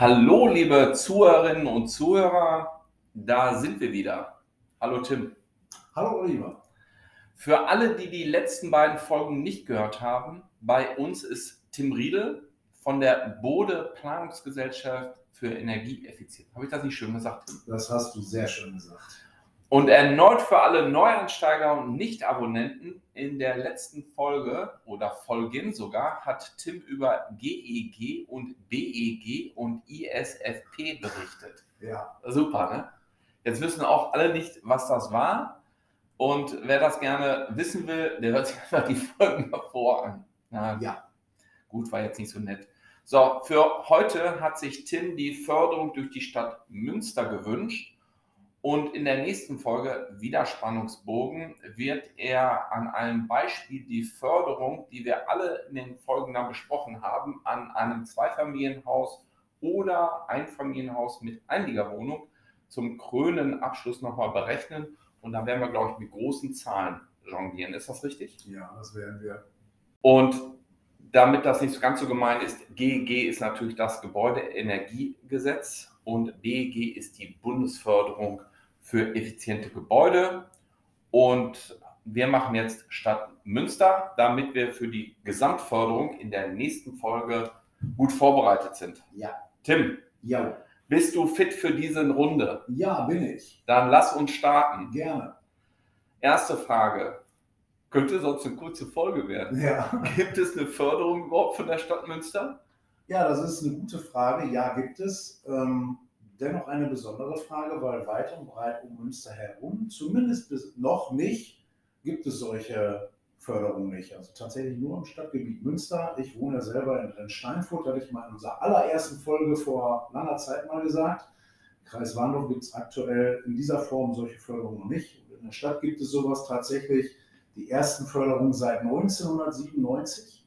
Hallo, liebe Zuhörerinnen und Zuhörer, da sind wir wieder. Hallo Tim. Hallo Oliver. Für alle, die die letzten beiden Folgen nicht gehört haben, bei uns ist Tim Riedel von der Bode Planungsgesellschaft für Energieeffizienz. Habe ich das nicht schön gesagt? Tim? Das hast du sehr schön gesagt. Und erneut für alle Neuansteiger und Nicht-Abonnenten, in der letzten Folge oder Folgen sogar hat Tim über GEG und BEG und ISFP berichtet. Ja. Super, ne? Jetzt wissen auch alle nicht, was das war. Und wer das gerne wissen will, der hört sich einfach die Folgen davor an. Na, Ja. Gut, war jetzt nicht so nett. So, für heute hat sich Tim die Förderung durch die Stadt Münster gewünscht. Und in der nächsten Folge, Widerspannungsbogen, wird er an einem Beispiel die Förderung, die wir alle in den Folgen dann besprochen haben, an einem Zweifamilienhaus oder Einfamilienhaus mit Einliegerwohnung zum krönen Abschluss nochmal berechnen. Und dann werden wir, glaube ich, mit großen Zahlen jonglieren. Ist das richtig? Ja, das werden wir. Und damit das nicht so ganz so gemein ist, GEG ist natürlich das Gebäudeenergiegesetz und BEG ist die Bundesförderung für effiziente Gebäude. Und wir machen jetzt Stadt Münster, damit wir für die Gesamtförderung in der nächsten Folge gut vorbereitet sind. Ja. Tim, Ja. bist du fit für diese Runde? Ja, bin ich. Dann lass uns starten. Gerne. Erste Frage. Könnte sonst eine kurze Folge werden. Ja. Gibt es eine Förderung überhaupt von der Stadt Münster? Ja, das ist eine gute Frage. Ja, gibt es. Ähm, dennoch eine besondere Frage, weil weit und breit um Münster herum, zumindest bis noch nicht, gibt es solche Förderungen nicht. Also tatsächlich nur im Stadtgebiet Münster. Ich wohne selber in Rennsteinfurt, hatte ich mal in unserer allerersten Folge vor langer Zeit mal gesagt. Im Kreis Warndorf gibt es aktuell in dieser Form solche Förderungen noch nicht. In der Stadt gibt es sowas tatsächlich die ersten Förderungen seit 1997.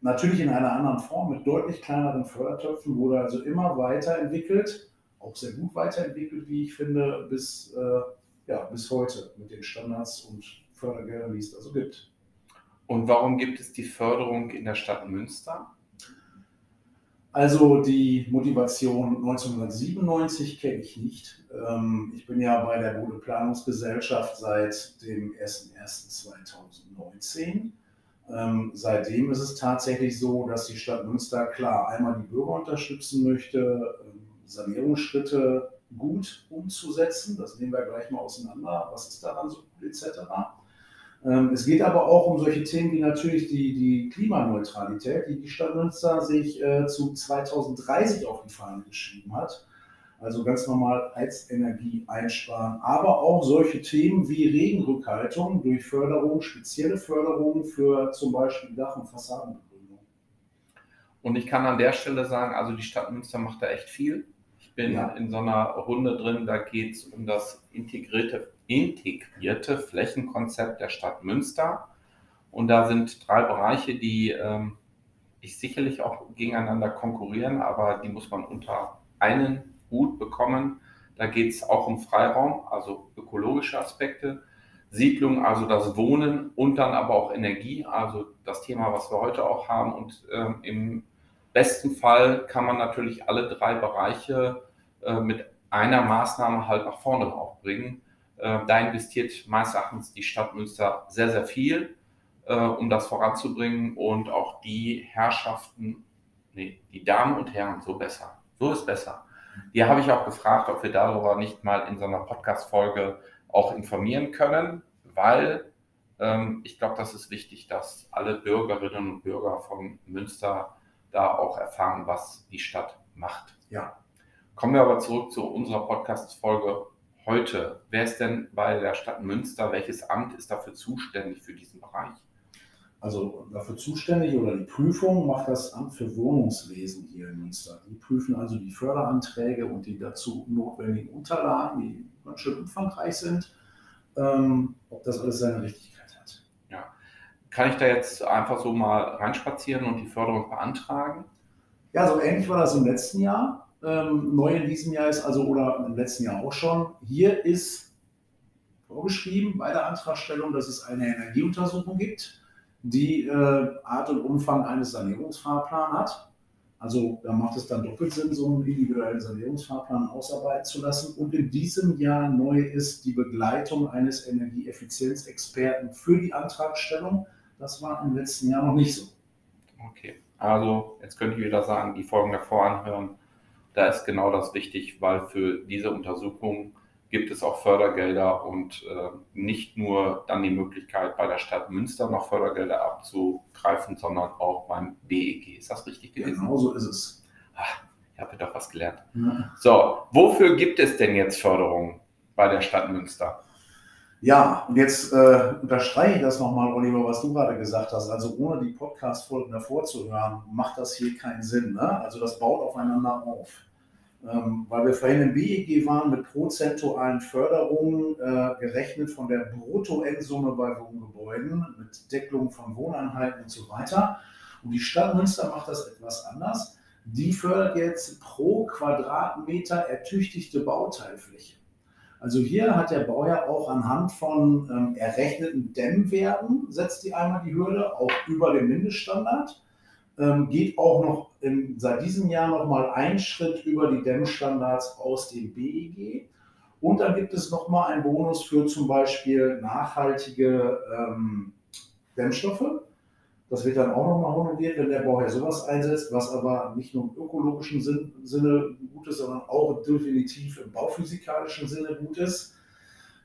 Natürlich in einer anderen Form mit deutlich kleineren Fördertöpfen, wurde also immer weiterentwickelt, auch sehr gut weiterentwickelt, wie ich finde, bis, äh, ja, bis heute mit den Standards und Fördergeldern, die es da so gibt. Und warum gibt es die Förderung in der Stadt Münster? Also die Motivation 1997 kenne ich nicht. Ähm, Ich bin ja bei der Bode Planungsgesellschaft seit dem 01.01.2019. Ähm, Seitdem ist es tatsächlich so, dass die Stadt Münster klar einmal die Bürger unterstützen möchte, Sanierungsschritte gut umzusetzen. Das nehmen wir gleich mal auseinander. Was ist daran so gut etc. Ähm, Es geht aber auch um solche Themen wie natürlich die, die Klimaneutralität, die die Stadt Münster sich äh, zu 2030 auf die Fahne geschrieben hat. Also ganz normal Heizenergie einsparen, aber auch solche Themen wie Regenrückhaltung durch Förderung, spezielle Förderung für zum Beispiel Dach- und Fassadenbegrünung. Und ich kann an der Stelle sagen, also die Stadt Münster macht da echt viel. Ich bin Ja. in so einer Runde drin, da geht es um das integrierte, integrierte Flächenkonzept der Stadt Münster. Und da sind drei Bereiche, die ähm, ich sicherlich auch gegeneinander konkurrieren, aber die muss man unter einen Hut bekommen. Da geht es auch um Freiraum, also ökologische Aspekte, Siedlung, also das Wohnen und dann aber auch Energie, also das Thema, was wir heute auch haben. Und ähm, im besten Fall kann man natürlich alle drei Bereiche äh, mit einer Maßnahme halt nach vorne auch bringen. Äh, da investiert meines Erachtens die Stadt Münster sehr, sehr viel, äh, um das voranzubringen und auch die Herrschaften, nee, die Damen und Herren, so besser, so ist besser. Die habe ich auch gefragt, ob wir darüber nicht mal in so einer Podcast-Folge auch informieren können, weil ähm, ich glaube, das ist wichtig, dass alle Bürgerinnen und Bürger von Münster da auch erfahren, was die Stadt macht. Ja. Kommen wir aber zurück zu unserer Podcast-Folge heute. Wer ist denn bei der Stadt Münster? Welches Amt ist dafür zuständig für diesen Bereich? also dafür zuständig oder die Prüfung macht das Amt für Wohnungswesen hier in Münster. Die prüfen also die Förderanträge und die dazu notwendigen Unterlagen, die ganz schön umfangreich sind, ähm, ob das alles seine Richtigkeit hat. Ja. Kann ich da jetzt einfach so mal reinspazieren und die Förderung beantragen? Ja, so ähnlich war das im letzten Jahr. Ähm, neu in diesem Jahr ist also, oder im letzten Jahr auch schon, hier ist vorgeschrieben bei der Antragstellung, dass es eine Energieuntersuchung gibt die äh, Art und Umfang eines Sanierungsfahrplans hat. Also da macht es dann doppelt Sinn, so einen individuellen Sanierungsfahrplan ausarbeiten zu lassen. Und in diesem Jahr neu ist die Begleitung eines Energieeffizienzexperten für die Antragstellung. Das war im letzten Jahr noch nicht so. Okay, also jetzt könnte ich wieder sagen, die Folgen davor anhören. Da ist genau das wichtig, weil für diese Untersuchung gibt es auch Fördergelder und äh, nicht nur dann die Möglichkeit, bei der Stadt Münster noch Fördergelder abzugreifen, sondern auch beim BEG. Ist das richtig gewesen? Genau so ist es. Ach, ich habe doch was gelernt. Ja. So, wofür gibt es denn jetzt Förderungen bei der Stadt Münster? Ja, und jetzt äh, unterstreiche ich das nochmal, Oliver, was du gerade gesagt hast. Also ohne die Podcast-Folgen davor zu hören, macht das hier keinen Sinn. Ne? Also das baut aufeinander auf. Ähm, weil wir vorhin im BEG waren mit prozentualen Förderungen äh, gerechnet von der Bruttoendsumme bei Wohngebäuden mit Deckelung von Wohneinheiten und so weiter. Und die Stadt Münster macht das etwas anders. Die fördert jetzt pro Quadratmeter ertüchtigte Bauteilfläche. Also hier hat der Bauherr auch anhand von ähm, errechneten Dämmwerten, setzt die einmal die Hürde, auch über dem Mindeststandard ähm, geht auch noch in, seit diesem Jahr noch mal einen Schritt über die Dämmstandards aus dem BEG. Und dann gibt es noch mal einen Bonus für zum Beispiel nachhaltige ähm, Dämmstoffe. Das wird dann auch noch mal honoriert, wenn der Bauherr sowas einsetzt, was aber nicht nur im ökologischen Sinne gut ist, sondern auch definitiv im bauphysikalischen Sinne gut ist.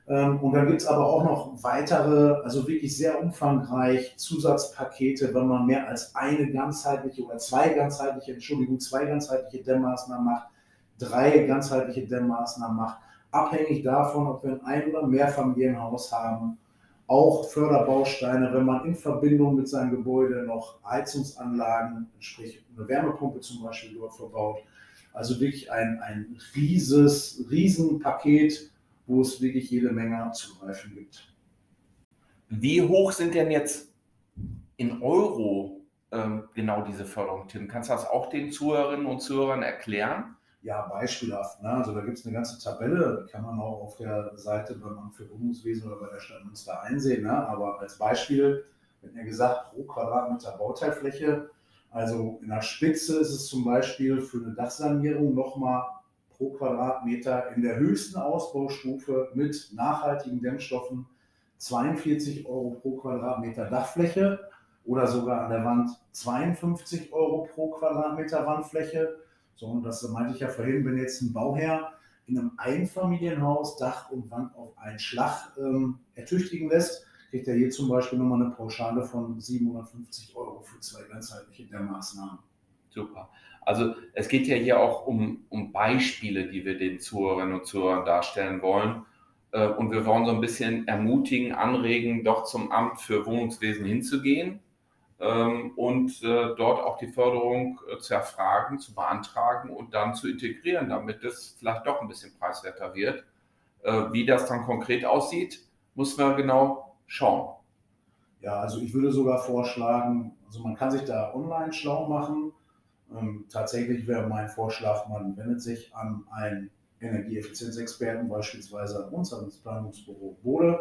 Ähm, und dann gibt es aber auch noch weitere, also wirklich sehr umfangreich Zusatzpakete, wenn man mehr als eine ganzheitliche oder zwei ganzheitliche, Entschuldigung, zwei ganzheitliche Dämmmaßnahmen macht, drei ganzheitliche Dämmmaßnahmen macht, abhängig davon, ob wir ein oder Mehrfamilienhaus haben. Auch Förderbausteine, wenn man in Verbindung mit seinem Gebäude noch Heizungsanlagen, sprich eine Wärmepumpe zum Beispiel dort verbaut. Also wirklich ein, ein rieses, Riesenpaket wo es wirklich jede Menge zugreifen gibt. Wie hoch sind denn jetzt in Euro ähm, genau diese Förderung, Tim? Kannst du das auch den Zuhörerinnen und Zuhörern erklären? Ja, beispielhaft. Ne? Also da gibt es eine ganze Tabelle, die kann man auch auf der Seite beim Amt für Wohnungswesen oder bei der Stadt Münster einsehen. Ne? Aber als Beispiel wird mir gesagt, pro Quadratmeter Bauteilfläche, also in der Spitze ist es zum Beispiel für eine Dachsanierung nochmal pro Quadratmeter in der höchsten Ausbaustufe mit nachhaltigen Dämmstoffen 42 Euro pro Quadratmeter Dachfläche oder sogar an der Wand 52 Euro pro Quadratmeter Wandfläche. So, und das meinte ich ja vorhin, wenn jetzt ein Bauherr in einem Einfamilienhaus Dach und Wand auf einen Schlag ähm, ertüchtigen lässt, kriegt er hier zum Beispiel nochmal eine Pauschale von 750 Euro für zwei ganzheitliche Dämmmaßnahmen. Super. Also es geht ja hier auch um, um Beispiele, die wir den Zuhörerinnen und Zuhörern darstellen wollen. Äh, und wir wollen so ein bisschen ermutigen, anregen, doch zum Amt für Wohnungswesen hinzugehen und äh, dort auch die Förderung äh, zu erfragen, zu beantragen und dann zu integrieren, damit es vielleicht doch ein bisschen preiswerter wird. Wie das dann konkret aussieht, muss man genau schauen. Ja, also ich würde sogar vorschlagen, also man kann sich da online schlau machen. Ähm, tatsächlich wäre mein Vorschlag, man wendet sich an einen Energieeffizienzexperten, beispielsweise an uns, an das Planungsbüro Bode.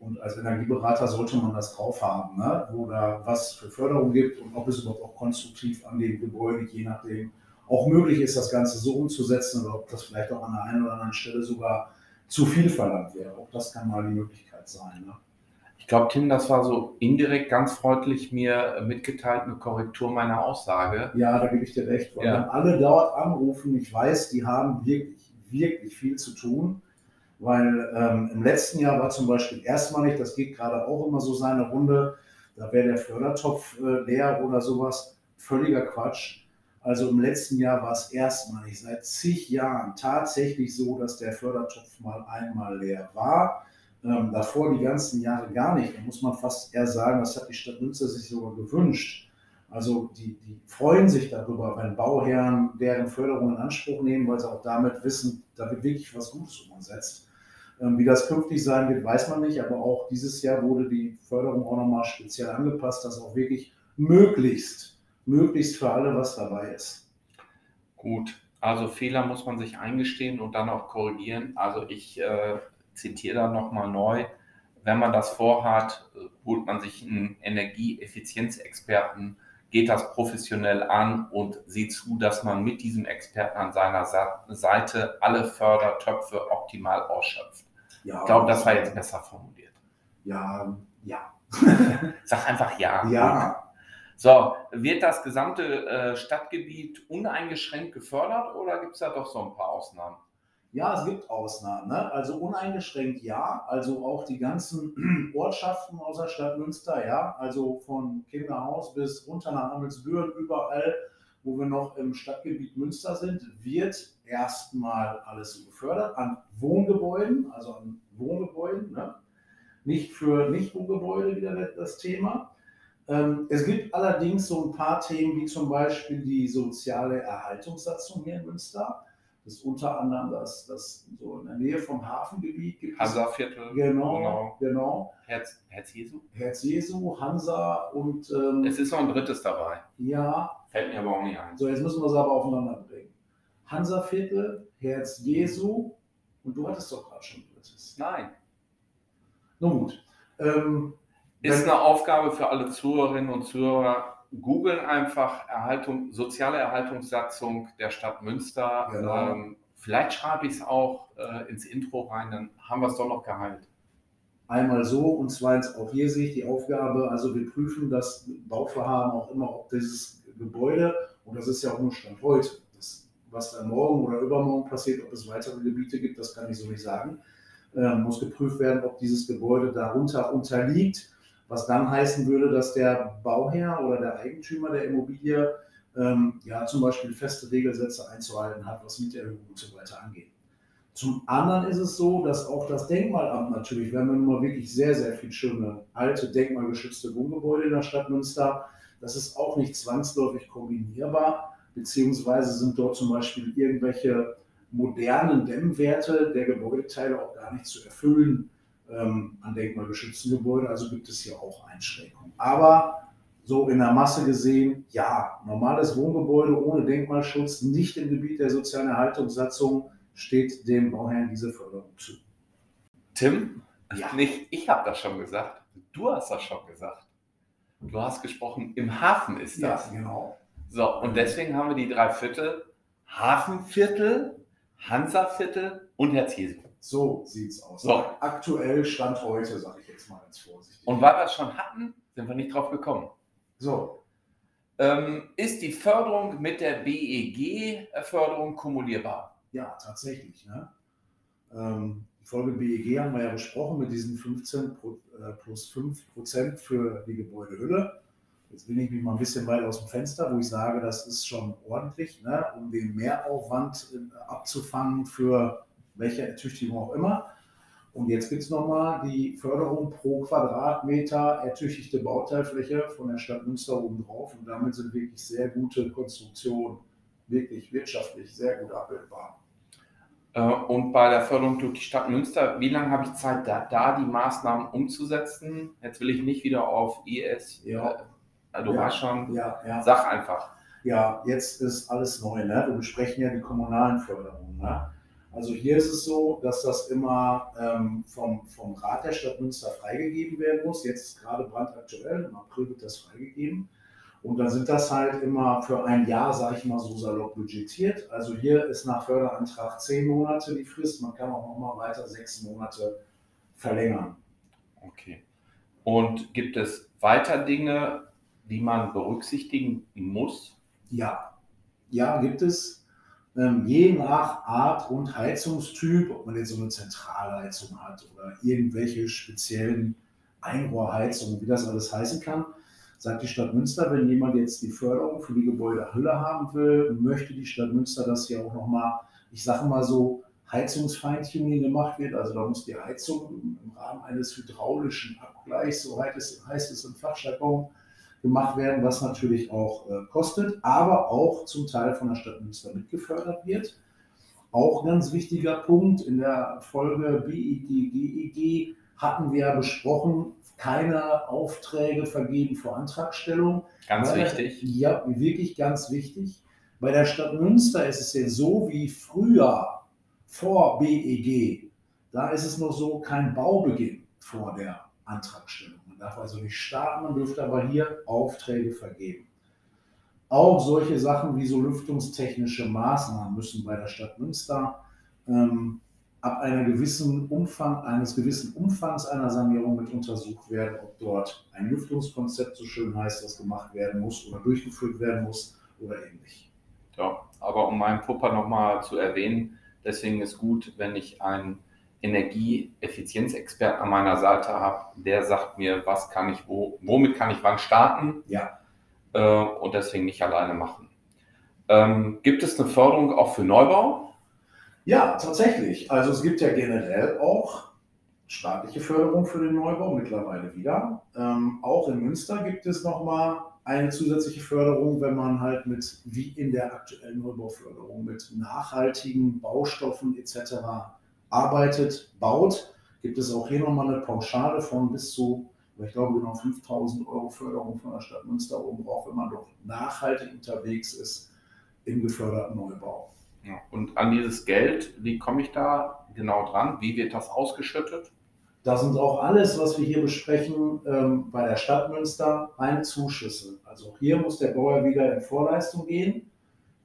Und als Energieberater sollte man das drauf haben, ne? wo da was für Förderung gibt und ob es überhaupt auch konstruktiv an dem Gebäude, je nachdem, auch möglich ist, das Ganze so umzusetzen oder ob das vielleicht auch an der einen oder anderen Stelle sogar zu viel verlangt wäre. Auch das kann mal die Möglichkeit sein. Ne? Ich glaube, Tim, das war so indirekt ganz freundlich mir mitgeteilt, eine Korrektur meiner Aussage. Ja, da gebe ich dir recht. Weil ja. wenn alle dort anrufen, ich weiß, die haben wirklich, wirklich viel zu tun. Weil ähm, im letzten Jahr war zum Beispiel erstmalig, das geht gerade auch immer so seine Runde, da wäre der Fördertopf äh, leer oder sowas. Völliger Quatsch. Also im letzten Jahr war es erstmalig seit zig Jahren tatsächlich so, dass der Fördertopf mal einmal leer war Ähm, davor die ganzen Jahre gar nicht. Da muss man fast eher sagen, das hat die Stadt Münster sich sogar gewünscht. Also die, die freuen sich darüber, wenn Bauherren deren Förderung in Anspruch nehmen, weil sie auch damit wissen, da wird wirklich was Gutes umgesetzt. Ähm, wie das künftig sein wird, weiß man nicht, aber auch dieses Jahr wurde die Förderung auch nochmal speziell angepasst, dass auch wirklich möglichst, möglichst für alle was dabei ist. Gut, also Fehler muss man sich eingestehen und dann auch korrigieren. Also ich äh, zitiere da nochmal neu. Wenn man das vorhat, holt man sich einen Energieeffizienzexperten, geht das professionell an und sieht zu, dass man mit diesem Experten an seiner Seite alle Fördertöpfe optimal ausschöpft. Ja, ich glaube, das war jetzt besser formuliert. Ja, ja. Sag einfach ja. Ja. So, wird das gesamte äh, Stadtgebiet uneingeschränkt gefördert oder gibt es da doch so ein paar Ausnahmen? Ja, es gibt Ausnahmen. Ne? Also uneingeschränkt ja. Also auch die ganzen Ortschaften aus der Stadt Münster, ja. Also von Kinderhaus bis runter nach Amelsbüren, überall, wo wir noch im Stadtgebiet Münster sind, wird erstmal alles so gefördert an Wohngebäuden, also an Wohngebäuden. Ne? Nicht für Nicht-Wohngebäude wieder das Thema. Ähm, es gibt allerdings so ein paar Themen, wie zum Beispiel die soziale Erhaltungssatzung hier in Münster das ist unter anderem das, das so in der Nähe vom Hafengebiet gibt Hansa-Viertel. Genau, genau. genau. Herz, Herz Jesu? Herz Jesu, Hansa und. Ähm, es ist noch ein drittes dabei. Ja. Fällt mir aber auch nicht ein. So, jetzt müssen wir es aber aufeinander bringen. Hansa-Viertel, Herz Jesu und du hattest doch gerade schon ein drittes. Nein. Nun gut. Ähm, ist eine Aufgabe für alle Zuhörerinnen und Zuhörer googeln einfach Erhaltung, soziale Erhaltungssatzung der Stadt Münster. Genau. Ähm, vielleicht schreibe ich es auch äh, ins Intro rein, dann haben wir es doch noch geheilt. Einmal so und zweitens auch hier sehe ich die Aufgabe, also wir prüfen das Bauvorhaben auch immer, ob dieses Gebäude, und das ist ja auch nur Stand heute, das, was dann morgen oder übermorgen passiert, ob es weitere Gebiete gibt, das kann ich so nicht sagen, äh, muss geprüft werden, ob dieses Gebäude darunter unterliegt. Was dann heißen würde, dass der Bauherr oder der Eigentümer der Immobilie ähm, ja zum Beispiel feste Regelsätze einzuhalten hat, was Mieterhöhungen und so weiter angeht. Zum anderen ist es so, dass auch das Denkmalamt natürlich, wenn wir nun mal wirklich sehr, sehr viel schöne alte denkmalgeschützte Wohngebäude in der Stadt Münster, das ist auch nicht zwangsläufig kombinierbar, beziehungsweise sind dort zum Beispiel irgendwelche modernen Dämmwerte der Gebäudeteile auch gar nicht zu erfüllen ähm, an denkmalgeschützten Gebäuden. Also gibt es hier auch Einschränkungen. Aber so in der Masse gesehen, ja, normales Wohngebäude ohne Denkmalschutz, nicht im Gebiet der sozialen Erhaltungssatzung, steht dem Bauherrn diese Förderung zu. Tim, ja. nicht ich habe das schon gesagt, du hast das schon gesagt. Du hast gesprochen, im Hafen ist das. Ja, genau. So, und deswegen haben wir die drei Viertel, Hafenviertel, Hansaviertel und Herz Jesu. So sieht es aus. So. Aktuell Stand heute, sage ich jetzt mal ganz vorsichtig. Und weil wir es schon hatten, sind wir nicht drauf gekommen. So. Ähm, ist die Förderung mit der BEG-Förderung kumulierbar? Ja, tatsächlich. Ne? Ähm, Folge BEG haben wir ja besprochen mit diesen 15 äh, plus 5 Prozent für die Gebäudehülle. Jetzt bin ich mich mal ein bisschen weit aus dem Fenster, wo ich sage, das ist schon ordentlich, ne, um den Mehraufwand äh, abzufangen für welche Ertüchtigung auch immer. Und jetzt gibt es nochmal die Förderung pro Quadratmeter ertüchtigte Bauteilfläche von der Stadt Münster obendrauf. Und damit sind wirklich sehr gute Konstruktionen, wirklich wirtschaftlich sehr gut abbildbar. Äh, und bei der Förderung durch die Stadt Münster, wie lange habe ich Zeit, da, da, die Maßnahmen umzusetzen? Jetzt will ich nicht wieder auf IS. Ja. Äh, du ja, warst schon. Ja, ja. Sag einfach. Ja, jetzt ist alles neu. Ne? Wir besprechen ja die kommunalen Förderungen. Ne? Also hier ist es so, dass das immer ähm, vom, vom Rat der Stadt Münster freigegeben werden muss. Jetzt ist gerade brandaktuell, im April wird das freigegeben. Und dann sind das halt immer für ein Jahr, sage ich mal so salopp, budgetiert. Also hier ist nach Förderantrag zehn Monate die Frist. Man kann auch noch mal weiter sechs Monate verlängern. Okay. Und gibt es weiter Dinge, die man berücksichtigen muss? Ja, ja, gibt es ähm, je nach Art und Heizungstyp, ob man jetzt so eine Zentralheizung hat oder irgendwelche speziellen Einrohrheizungen, wie das alles heißen kann, sagt die Stadt Münster, wenn jemand jetzt die Förderung für die Gebäudehülle haben will, möchte die Stadt Münster das hier auch nochmal, ich sage mal so, Heizungsfeintuning gemacht wird. Also da muss die Heizung im Rahmen eines hydraulischen Abgleichs, so es, heißt es im Fachjargon, gemacht werden, was natürlich auch äh, kostet, aber auch zum Teil von der Stadt Münster mitgefördert wird. Auch ganz wichtiger Punkt in der Folge BIG, GEG hatten wir ja besprochen, keine Aufträge vergeben vor Antragstellung. Ganz Weil- wichtig. Ja, wirklich ganz wichtig. Bei der Stadt Münster ist es ja so wie früher vor BEG. Da ist es noch so kein Baubeginn vor der Antragstellung. Man darf also nicht starten, man dürfte aber hier Aufträge vergeben. Auch solche Sachen wie so lüftungstechnische Maßnahmen müssen bei der Stadt Münster ähm, ab einer gewissen Umfang, eines gewissen Umfangs einer Sanierung mit untersucht werden, ob dort ein Lüftungskonzept, so schön heißt, das gemacht werden muss oder durchgeführt werden muss oder nicht. Ja, aber um meinen Pupper nochmal zu erwähnen, deswegen ist gut, wenn ich einen Energieeffizienzexperten an meiner Seite habe, der sagt mir, was kann ich, wo, womit kann ich wann starten Ja, äh, und deswegen nicht alleine machen. Ähm, gibt es eine Förderung auch für Neubau? Ja, tatsächlich. Also es gibt ja generell auch staatliche Förderung für den Neubau mittlerweile wieder. Ähm, auch in Münster gibt es nochmal eine zusätzliche Förderung, wenn man halt mit, wie in der aktuellen Neubauförderung, mit nachhaltigen Baustoffen etc. arbeitet, baut, gibt es auch hier nochmal eine Pauschale von bis zu, ich glaube, genau 5000 Euro Förderung von der Stadt Münster oben drauf, wenn man doch nachhaltig unterwegs ist im geförderten Neubau. Ja. Und an dieses Geld, wie komme ich da genau dran? Wie wird das ausgeschüttet? Das sind auch alles, was wir hier besprechen, ähm, bei der Stadt Münster, reine Zuschüsse. Also hier muss der Bauer wieder in Vorleistung gehen,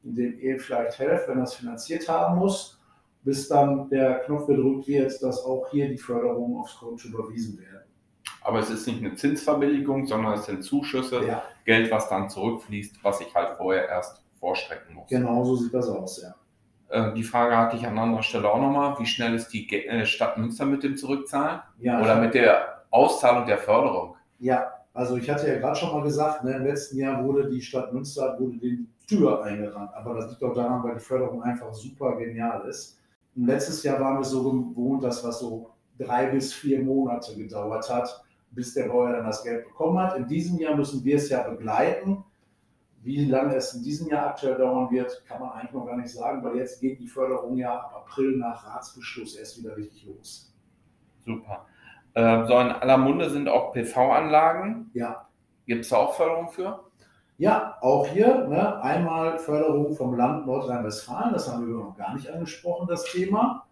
indem ihr vielleicht helft, wenn er es finanziert haben muss, bis dann der Knopf gedrückt wird, dass auch hier die Förderungen aufs Konto überwiesen werden. Aber es ist nicht eine Zinsverbilligung, sondern es sind Zuschüsse, Ja, Geld, was dann zurückfließt, was ich halt vorher erst vorstrecken muss. genau so sieht das aus, ja. Äh, Die Frage hatte ich an anderer Stelle auch nochmal. Wie schnell ist die äh, Stadt Münster mit dem Zurückzahlen? ja Oder mit der Auszahlung der Förderung? Ja, also ich hatte ja gerade schon mal gesagt, ne, im letzten Jahr wurde die Stadt Münster wurde die Tür eingerannt. Aber das liegt auch daran, weil die Förderung einfach super genial ist. Und letztes Jahr waren wir so gewohnt, dass was so drei bis vier Monate gedauert hat, bis der Bauer dann das Geld bekommen hat. In diesem Jahr müssen wir es ja begleiten. Wie lange es in diesem Jahr aktuell dauern wird, kann man eigentlich noch gar nicht sagen, weil jetzt geht die Förderung ja ab April nach Ratsbeschluss erst wieder richtig los. Super. Äh, So in aller Munde sind auch PV-Anlagen. Ja, Gibt es da auch Förderung für? Ja, auch hier ne, einmal Förderung vom Land Nordrhein-Westfalen, das haben wir noch gar nicht angesprochen, das Thema.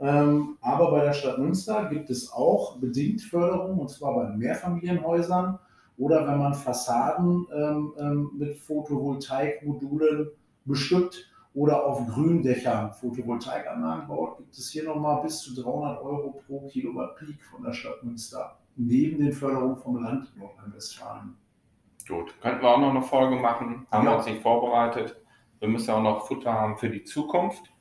Ähm, aber bei der Stadt Münster gibt es auch bedingt Förderung, und zwar bei Mehrfamilienhäusern oder wenn man Fassaden ähm, ähm, mit Photovoltaikmodulen bestückt oder auf Gründächern Photovoltaikanlagen baut, gibt es hier nochmal bis zu 300 Euro pro Kilowatt Peak von der Stadt Münster, neben den Förderungen vom Land Nordrhein-Westfalen. Gut. Könnten wir auch noch eine Folge machen. Haben Ja. wir uns nicht vorbereitet. Wir müssen ja auch noch Futter haben für die Zukunft.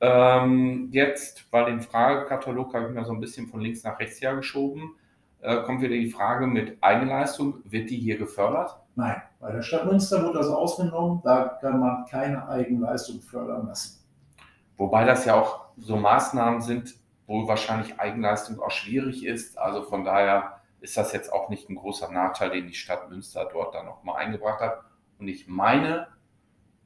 Ähm, jetzt bei dem Fragekatalog habe ich mir so ein bisschen von links nach rechts her geschoben. Äh, kommt wieder die Frage mit Eigenleistung. Wird die hier gefördert? Nein, bei der Stadt Münster wurde das ausgenommen, da kann man keine Eigenleistung fördern lassen. Wobei das ja auch so Maßnahmen sind, wo wahrscheinlich Eigenleistung auch schwierig ist. Also von daher ist das jetzt auch nicht ein großer Nachteil, den die Stadt Münster dort dann nochmal eingebracht hat. Und ich meine,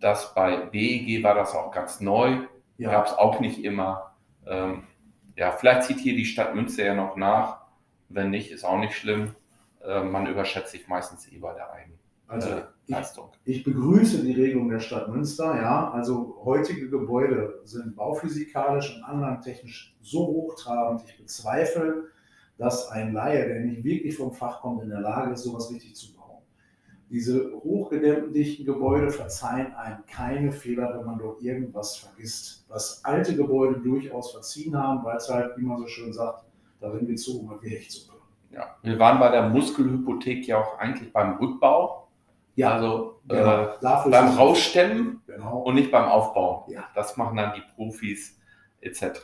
dass bei BEG war das auch ganz neu, gab es auch nicht immer. Ähm, ja, vielleicht zieht hier die Stadt Münster ja noch nach. Wenn nicht, ist auch nicht schlimm. Äh, man überschätzt sich meistens eh bei der also ich, Eigenleistung. ich begrüße die Regelung der Stadt Münster, ja. Also heutige Gebäude sind bauphysikalisch und anlagentechnisch so hochtrabend, ich bezweifle, dass ein Laie, der nicht wirklich vom Fach kommt, in der Lage ist, sowas richtig zu bauen. Diese hochgedämmten, dichten Gebäude verzeihen einem keine Fehler, wenn man dort irgendwas vergisst. Was alte Gebäude durchaus verziehen haben, weil es halt, wie man so schön sagt, darin gezogen wird wie Hechtsuppe. Ja. Wir waren bei der Muskelhypothek ja auch eigentlich beim Rückbau. Ja, also genau. äh, beim Rausstemmen Genau. und nicht beim Aufbau. Ja. Das machen dann die Profis etc.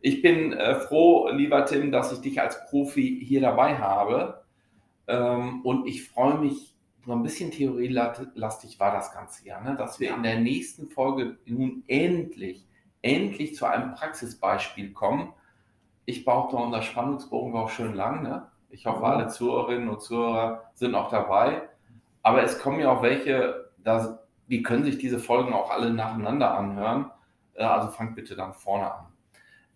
Ich bin äh, froh, lieber Tim, dass ich dich als Profi hier dabei habe. Ähm, und ich freue mich, so ein bisschen theorielastig war das Ganze ja, ne? dass wir Ja. in der nächsten Folge nun endlich, endlich zu einem Praxisbeispiel kommen. Ich behaupte, unser Spannungsbogen war auch schön lang. Ne? Ich hoffe, alle Zuhörerinnen und Zuhörer sind auch dabei. Aber es kommen ja auch welche, die können sich diese Folgen auch alle nacheinander anhören. Äh, also fangt bitte dann vorne an.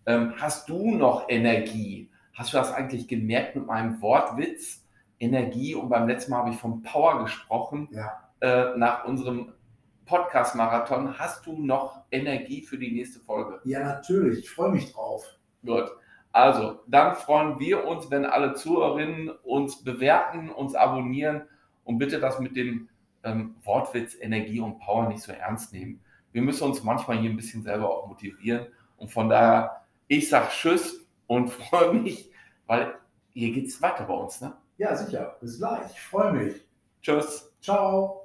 Ähm, hast du noch Energie? Hast du das eigentlich gemerkt mit meinem Wortwitz? Energie und beim letzten Mal habe ich vom Power gesprochen. Ja. Äh, nach unserem Podcast-Marathon. Hast du noch Energie für die nächste Folge? Ja, natürlich. Ich freue mich drauf. Gut. Also, dann freuen wir uns, wenn alle Zuhörerinnen uns bewerten, uns abonnieren und bitte das mit dem ähm, Wortwitz Energie und Power nicht so ernst nehmen. Wir müssen uns manchmal hier ein bisschen selber auch motivieren und von daher, ich sage Tschüss und freue mich, weil hier geht es weiter bei uns, ne? Ja, sicher. Bis gleich. Ich freue mich. Tschüss. Ciao.